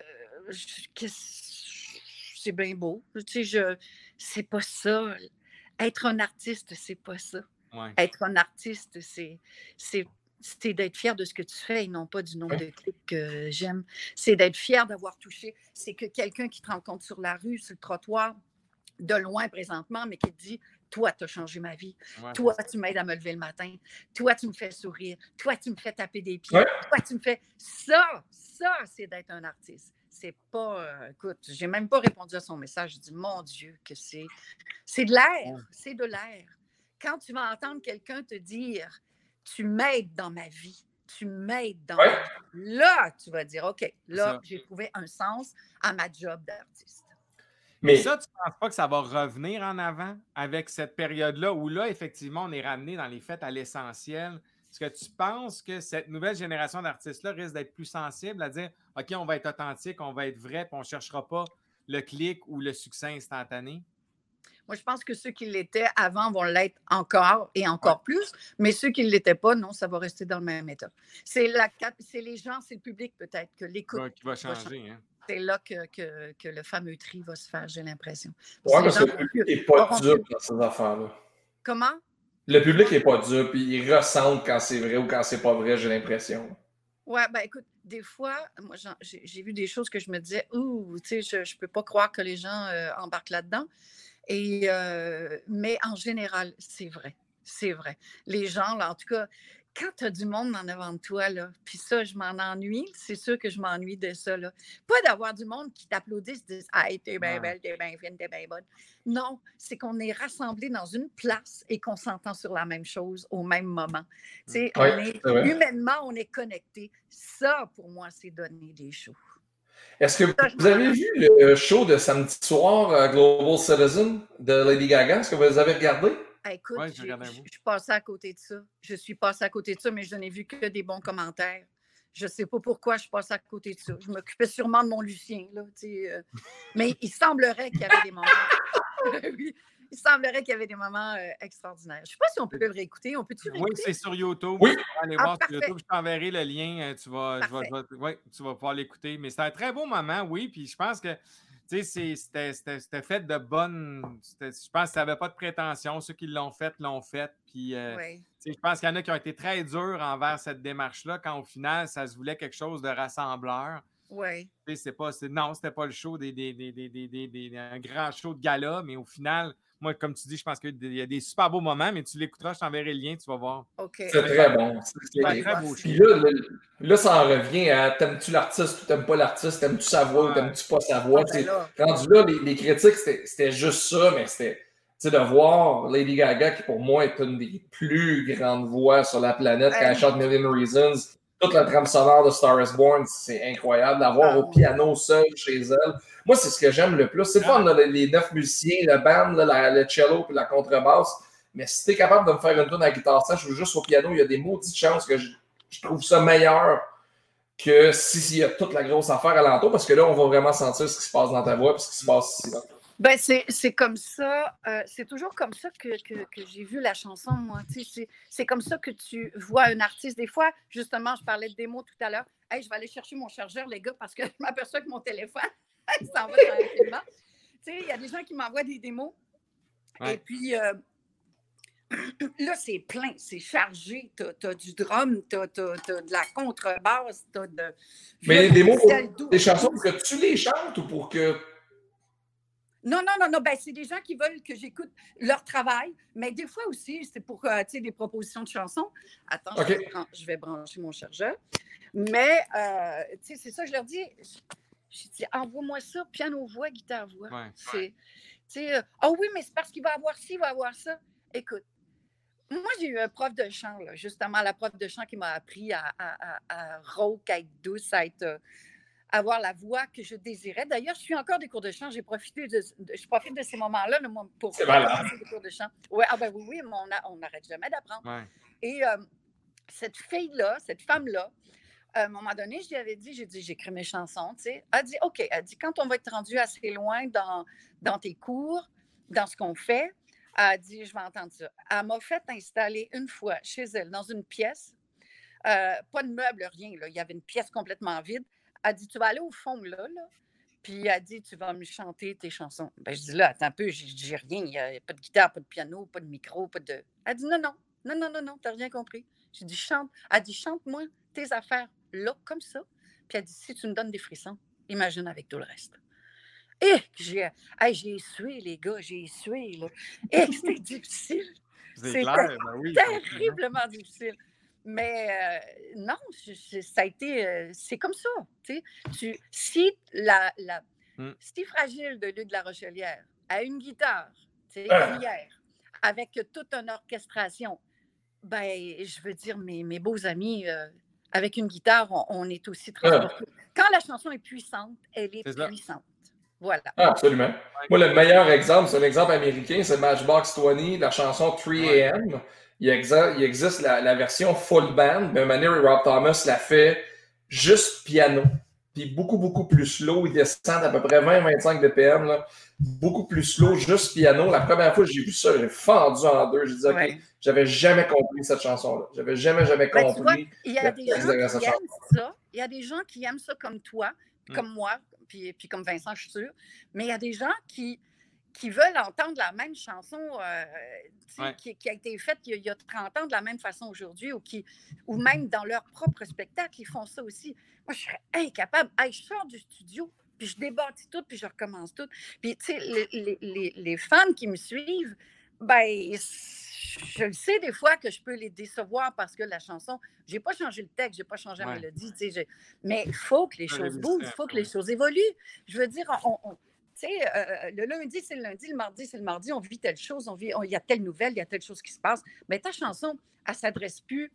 c'est bien beau. Tu sais, je, c'est pas ça. Être un artiste, c'est pas ça. Être un artiste, c'est, c'est c'est d'être fier de ce que tu fais et non pas du nombre de clics que j'aime. C'est d'être fier d'avoir touché. C'est que quelqu'un qui te rencontre sur la rue, sur le trottoir, de loin présentement, mais qui te dit Toi, tu as changé ma vie. Toi, tu m'aides à me lever le matin. Toi, tu me fais sourire. Toi, tu me fais taper des pieds. Toi, tu me fais. Ça, ça, c'est d'être un artiste. C'est pas. Euh, écoute, j'ai même pas répondu à son message. Je dis Mon Dieu, que c'est. C'est de l'air. C'est de l'air. Quand tu vas entendre quelqu'un te dire tu m'aides dans ma vie. Tu m'aides dans ma vie. Là, tu vas dire, OK, là, j'ai trouvé un sens à ma job d'artiste. Mais ça, tu ne penses pas que ça va revenir en avant avec cette période-là où là, effectivement, on est ramené dans les fêtes à l'essentiel? Est-ce que tu penses que cette nouvelle génération d'artistes-là risque d'être plus sensible à dire OK, on va être authentique, on va être vrai, puis on ne cherchera pas le clic ou le succès instantané? Moi, je pense que ceux qui l'étaient avant vont l'être encore et encore plus, mais ceux qui ne l'étaient pas, non, ça va rester dans le même état. C'est les gens, c'est le public peut-être que l'écoute qui va changer. Hein. C'est là que, que, le fameux tri va se faire, j'ai l'impression. Oui, parce que le public n'est pas dur dans ces affaires-là. Comment? Le public n'est pas dur, puis il ressent quand c'est vrai ou quand c'est pas vrai, j'ai l'impression. Oui, ben écoute, des fois, moi, j'ai vu des choses que je me disais, ouh, tu sais, je ne peux pas croire que les gens euh, embarquent là-dedans. Et, mais en général, c'est vrai. C'est vrai. Les gens, là, en tout cas, quand tu as du monde en avant de toi, là, puis ça, je m'en ennuie, c'est sûr que je m'ennuie de ça. Là. Pas d'avoir du monde qui t'applaudisse, disent Hey, t'es bien belle, t'es bien fine, t'es bien bonne. Non, c'est qu'on est rassemblés dans une place et qu'on s'entend sur la même chose au même moment. Tu mmh. humainement, on est connectés. Ça, pour moi, c'est donner des choses. Est-ce que vous avez vu le show de samedi soir euh, Global Citizen de Lady Gaga? Est-ce que vous avez regardé? Ah, écoute, je, suis passée à côté de ça. Je suis passée à côté de ça, mais je n'ai vu que des bons commentaires. Je ne sais pas pourquoi je passe à côté de ça. Je m'occupais sûrement de mon Lucien. Là, euh. mais il semblerait qu'il y avait des moments. oui, il semblerait qu'il y avait des moments euh, extraordinaires. Je ne sais pas si on peut le réécouter. On peut-tu Oui, c'est sur YouTube. Oui. Aller voir sur YouTube. Je t'enverrai le lien. Euh, tu vas, tu vas pouvoir l'écouter. Mais c'est un très beau moment, oui. Puis je pense que c'était fait de bonnes. Je pense que ça n'avait pas de prétention. Ceux qui l'ont fait, l'ont fait. Puis euh, je pense qu'il y en a qui ont été très durs envers cette démarche-là, quand au final, ça se voulait quelque chose de rassembleur. Oui. Pas, non, c'était pas le show des, des, des, des, un grand show de gala, mais au final, moi, comme tu dis, je pense qu'il y a des super beaux moments, mais tu l'écouteras, je t'enverrai le lien, tu vas voir. C'est très bon. C'est très beau. Puis là, là, ça en revient à t'aimes-tu l'artiste ou t'aimes pas l'artiste, t'aimes-tu sa voix ou t'aimes-tu pas sa voix? Ah, ben rendu là, les, les critiques, c'était juste ça, mais c'était de voir Lady Gaga, qui pour moi est une des plus grandes voix sur la planète, quand elle chante Million Reasons, toute la trame sonore de Star is Born, c'est incroyable. L'avoir au ah. piano seul chez elle. Moi, c'est ce que j'aime le plus. C'est le fun, les neuf musiciens, la band, le cello et la contrebasse. Mais si tu es capable de me faire une tune à guitare ça, je joue juste au piano, il y a des maudites chances que je, trouve ça meilleur que s'il y a toute la grosse affaire alentour, parce que là, on va vraiment sentir ce qui se passe dans ta voix et ce qui se passe ici. Ben, c'est comme ça, euh, c'est toujours comme ça que, que, j'ai vu la chanson, moi. C'est comme ça que tu vois un artiste. Des fois, justement, je parlais de démo tout à l'heure. Hey, je vais aller chercher mon chargeur, les gars, parce que je m'aperçois que mon téléphone s'en va tranquillement. Il y a des gens qui m'envoient des démos. Et puis, euh, là, c'est plein, c'est chargé. Tu as, du drum, tu as, de la contrebasse, tu as de. Mais les démos, des chansons pour que tu les chantes ou pour que non, non, non, non. Ben, c'est des gens qui veulent que j'écoute leur travail, mais des fois aussi, c'est pour euh, des propositions de chansons. Attends, je, vais brancher mon chargeur. Mais, euh, c'est ça, je leur dis. Je dis, envoie-moi ça, piano-voix, guitare-voix. C'est, euh, oh oui, mais c'est parce qu'il va avoir ci, il va avoir ça. Écoute, moi, j'ai eu un prof de chant, justement, la prof de chant qui m'a appris à, à, à, à être douce, à être avoir la voix que je désirais. D'ailleurs, je suis encore des cours de chant. J'ai profité de, je profite de ces moments-là pour faire des cours de chant. Ouais, ah ben oui, oui, mais on n'arrête jamais d'apprendre. Et euh, cette fille-là, cette femme-là, à un moment donné, je lui avais dit, j'ai dit, j'écris mes chansons, tu sais. Elle dit, OK, elle dit, quand on va être rendu assez loin dans, dans tes cours, dans ce qu'on fait, elle a dit, je vais entendre ça. Elle m'a fait installer une fois chez elle, dans une pièce, euh, pas de meubles, rien. Là. Il y avait une pièce complètement vide. Elle a dit, tu vas aller au fond là, là. Puis elle a dit, tu vas me chanter tes chansons. Ben, je dis, là, attends un peu, j'ai rien. Il n'y a pas de guitare, pas de piano, pas de micro, pas de. Elle dit, non, non, non, non, non, non, t'as rien compris. J'ai dit, chante. Elle dit, chante-moi tes affaires là, comme ça. Puis elle dit, si tu me donnes des frissons, imagine avec tout le reste. Et j'ai j'ai sué, les gars, j'ai sué. Et c'était difficile. C'était ben oui, terriblement difficile. Mais euh, non, ça a été. Euh, c'est comme ça. Tu, si la, la mmh. si fragile de Luc de la Rochelière a une guitare, ah. hier, avec toute une orchestration, ben, je veux dire, mes, mes beaux amis, euh, avec une guitare, on, est aussi ah. transportés. Quand la chanson est puissante, elle est, puissante. Voilà. Ah, absolument. Moi, le meilleur exemple, c'est un exemple américain, c'est Matchbox 20, la chanson 3 AM. Il, existe la, version full band, mais manière Rob Thomas l'a fait juste piano. Puis beaucoup, beaucoup plus slow. Il descend à peu près 20-25 BPM. Là. Beaucoup plus slow, juste piano. La première fois que j'ai vu ça, j'ai fendu en deux. J'ai dit, OK, j'avais jamais compris cette chanson-là. J'avais jamais, jamais ben, compris. il y a des gens qui aiment ça. Il y a des gens qui aiment ça comme toi, mm. comme moi, puis, puis comme Vincent, je suis sûre. Mais il y a des gens qui, qui veulent entendre la même chanson euh, qui, a été faite il y a 30 ans de la même façon aujourd'hui ou, qui, ou même dans leur propre spectacle, ils font ça aussi. Moi, je serais incapable. je sors du studio, puis je débâtis tout, puis je recommence tout. Puis, tu sais, les, les, les, fans qui me suivent, ben, je le sais des fois que je peux les décevoir parce que la chanson, j'ai pas changé le texte, j'ai pas changé la mélodie, tu sais, mais il faut que les choses bougent, il faut que les choses évoluent. Je veux dire, on, tu sais, euh, le lundi, c'est le lundi, le mardi, c'est le mardi, on vit telle chose, on vit, il y a telle nouvelle, il y a telle chose qui se passe. Mais ta chanson, elle s'adresse plus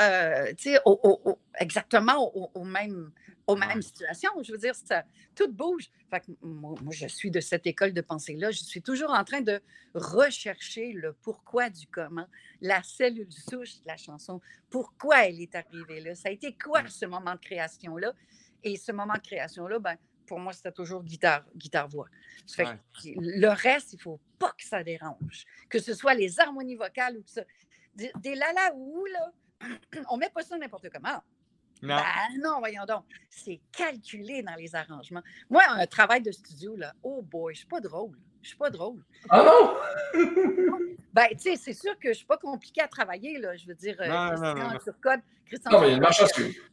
euh, au, exactement aux, mêmes, aux mêmes situations. Je veux dire, ça, tout bouge. Fait moi, je suis de cette école de pensée-là. Je suis toujours en train de rechercher le pourquoi du comment, la cellule souche de la chanson, pourquoi elle est arrivée là? Ça a été quoi ce moment de création-là? Et ce moment de création-là, ben, pour moi, c'était toujours guitare, guitare-voix. Le reste, il ne faut pas que ça dérange. Que ce soit les harmonies vocales ou ça. Des, des là là ou là, on met pas ça n'importe comment. Non. Ben, non, voyons donc. C'est calculé dans les arrangements. Moi, un travail de studio, là, oh boy, je suis pas drôle. Je suis pas drôle. Ah non? ben, tu sais, c'est sûr que je suis pas compliqué à travailler, là. Je veux dire, euh, non, Christian non, non, Turcotte, Christian Non, mais il y a une marche à suivre.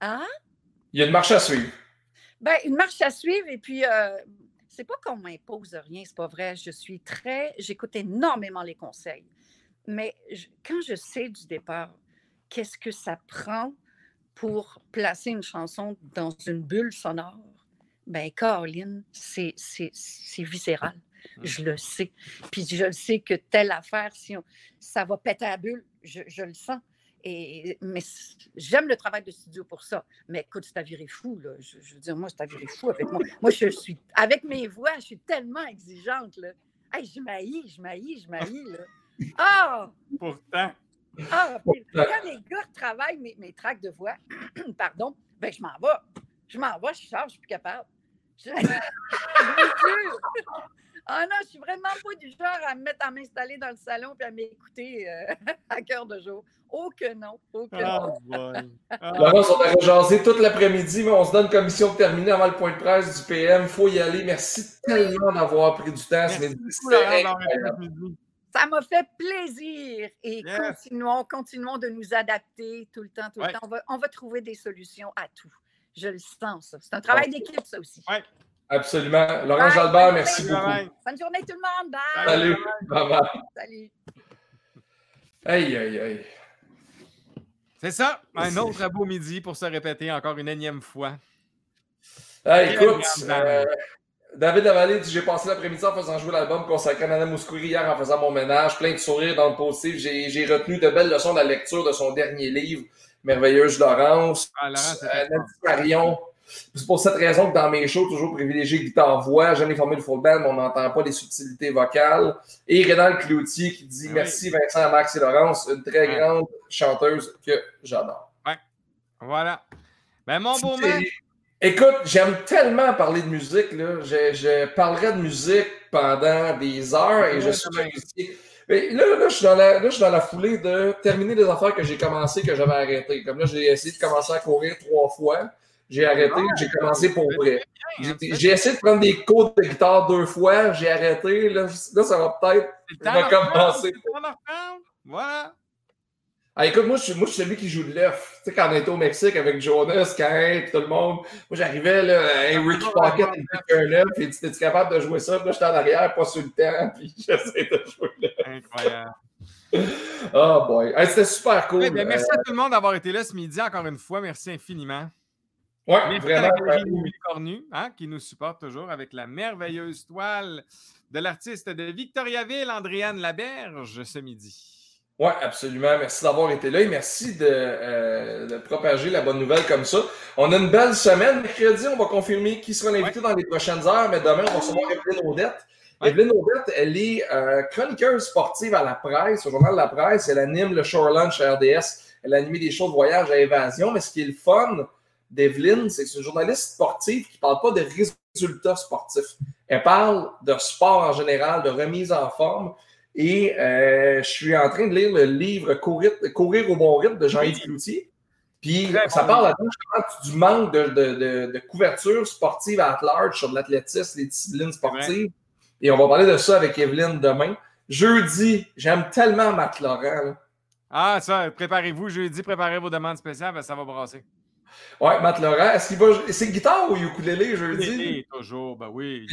Hein? Il y a une marche à suivre. Ben, une marche à suivre, et puis, euh, c'est pas qu'on m'impose rien, c'est pas vrai. Je suis très. J'écoute énormément les conseils. Mais quand je sais du départ, qu'est-ce que ça prend pour placer une chanson dans une bulle sonore, ben Caroline, c'est viscéral. Mmh. Je le sais. Puis je le sais que telle affaire, si ça va péter la bulle, je, je le sens. Et, mais j'aime le travail de studio pour ça. Mais écoute, c'est à virer fou. Là. Je, veux dire, moi, c'est à virer fou avec moi. Moi, je suis, avec mes voix, je suis tellement exigeante. Là. Hey, je m'haïs, je m'haïs, je m'haïs. Ah! Pourtant. Ah, quand les gars travaillent mes, mes tracks de voix, pardon, ben je m'en vais. Je m'en vais, je sors, je suis plus capable. Je... Ah non, je suis vraiment pas du genre à me mettre à m'installer dans le salon et à m'écouter euh, à cœur de jour. Oh que non, oh que non. Ah. Laurence, on a rejasé toute l'après-midi, mais on se donne commission de terminer avant le point de presse du PM. Il faut y aller. Merci tellement d'avoir pris du temps. Merci ça m'a fait plaisir et continuons, continuons de nous adapter tout le temps, tout le temps. On va, on va, trouver des solutions à tout. Je le sens, ça. C'est un travail d'équipe, ça aussi. Ouais. Absolument. Laurent Jalbert, merci beaucoup. Bonne journée tout le monde. Bye. Salut. Bye bye. Salut. Aïe, aïe, aïe. C'est ça. Un autre beau midi pour se répéter encore une énième fois. Hey, écoute, David Lavallée dit J'ai passé l'après-midi en faisant jouer l'album consacré à Nana Mouskouri hier en faisant mon ménage, plein de sourires dans le positif. J'ai retenu de belles leçons de la lecture de son dernier livre, Merveilleuse Laurence. Ah, Laurence euh, Marion. C'est pour cette raison que dans mes shows, toujours privilégié guitare-voix, jamais formé le full band, mais on n'entend pas les subtilités vocales. Et Rénal Cloutier qui dit ah Merci Vincent, Max et Laurence, une très grande chanteuse que j'adore. Ouais. Voilà. Ben, mon beau mec Écoute, j'aime tellement parler de musique. Là. Je, je, parlerai de musique pendant des heures et je suis Mais là, là, je suis dans la, là, je suis dans la foulée de terminer des affaires que j'ai commencé, que j'avais arrêté. Comme là, j'ai essayé de commencer à courir trois fois. J'ai arrêté, j'ai commencé pour vrai. J'ai essayé de prendre des cours de guitare deux fois, j'ai arrêté. Là, là, ça va peut-être recommencer. Voilà. Ah, écoute, moi je, suis, moi, je suis celui qui joue de l'œuf. Tu sais, quand on était au Mexique avec Jonas, Kate, tout le monde, moi, j'arrivais, là, un Ricky Pocket, il un œuf, et tu étais capable de jouer ça? Puis là, j'étais en arrière, pas sur le temps, puis j'essaie de jouer l'œuf. Incroyable. oh boy. C'était super cool. Ben, merci à tout le monde d'avoir été là ce midi, encore une fois. Merci infiniment. Oui, vraiment. À Cornu, hein, qui nous supporte toujours avec la merveilleuse toile de l'artiste de Victoriaville, Andréane Laberge, ce midi. Oui, absolument. Merci d'avoir été là et merci euh, de, propager la bonne nouvelle comme ça. On a une belle semaine. Mercredi, on va confirmer qui sera invité dans les prochaines heures, mais demain, on va recevoir Evelyne Audette. Evelyne Audette, elle est euh, chroniqueuse sportive à la presse, au journal de la presse. Elle anime le Shore Lunch à RDS. Elle a animé des shows de voyage à Évasion. Mais ce qui est le fun d'Evelyne, c'est une journaliste sportive qui ne parle pas de résultats sportifs. Elle parle de sport en général, de remise en forme. Et euh, je suis en train de lire le livre Courir, au bon rythme de Jean-Yves Cloutier. Puis ça parle du manque de, de, de, couverture sportive à large sur l'athlétisme, les disciplines sportives. Et on va parler de ça avec Evelyne demain. Jeudi, j'aime tellement Matt Laurent. Ah, ça, préparez-vous jeudi, préparez vos demandes spéciales, ça va brasser. Ouais, Matt Laurent, est-ce qu'il va. C'est guitare ou ukulélé jeudi? Ukulélé, toujours, ben oui.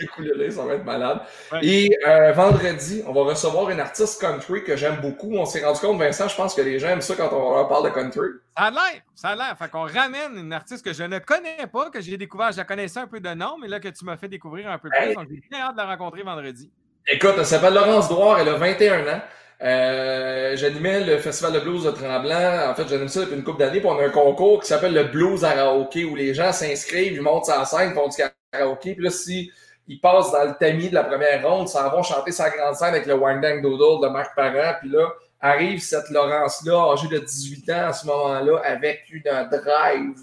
Ukulélé, ça va être malade. Et euh, vendredi, on va recevoir une artiste country que j'aime beaucoup. On s'est rendu compte, Vincent, je pense que les gens aiment ça quand on leur parle de country. Ça a l'air, ça a l'air. Fait qu'on ramène une artiste que je ne connais pas, que j'ai découvert, je la connaissais un peu de nom, mais là que tu m'as fait découvrir un peu plus. Donc j'ai bien hâte de la rencontrer vendredi. Écoute, elle s'appelle Laurence Douard, elle a 21 ans. Euh, j'animais le Festival de blues de Tremblant. En fait, j'anime ça depuis une couple d'années. Puis on a un concours qui s'appelle le Blues Karaoke où les gens s'inscrivent, ils montent sur scène, font du karaoke. Puis là, si ils passent dans le tamis de la première ronde, ils s'en vont chanter sa grande scène avec le Wang Dang Doodle de Marc Parent. Puis là, arrive cette Laurence-là, âgée de 18 ans à ce moment-là, avec une drive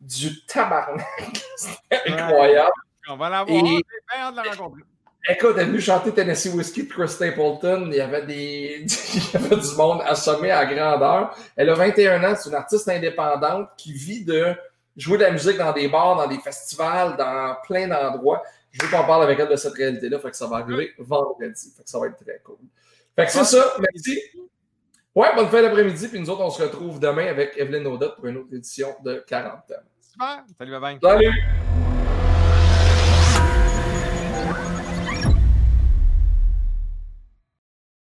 du tabarnak. C'est incroyable. On va l'avoir. Et... de la rencontrer. Écoute, elle est venue chanter Tennessee Whiskey de Chris Stapleton. Il y avait des, il y avait du monde assommé à grandeur. Elle a 21 ans. C'est une artiste indépendante qui vit de jouer de la musique dans des bars, dans des festivals, dans plein d'endroits. Je veux qu'on parle avec elle de cette réalité-là. Fait que ça va arriver vendredi. Fait que ça va être très cool. Fait que c'est ça. Merci. Ouais, bonne fin d'après-midi. Puis nous autres, on se retrouve demain avec Evelyne Audot pour une autre édition de 40 Super. Salut, bye Salut.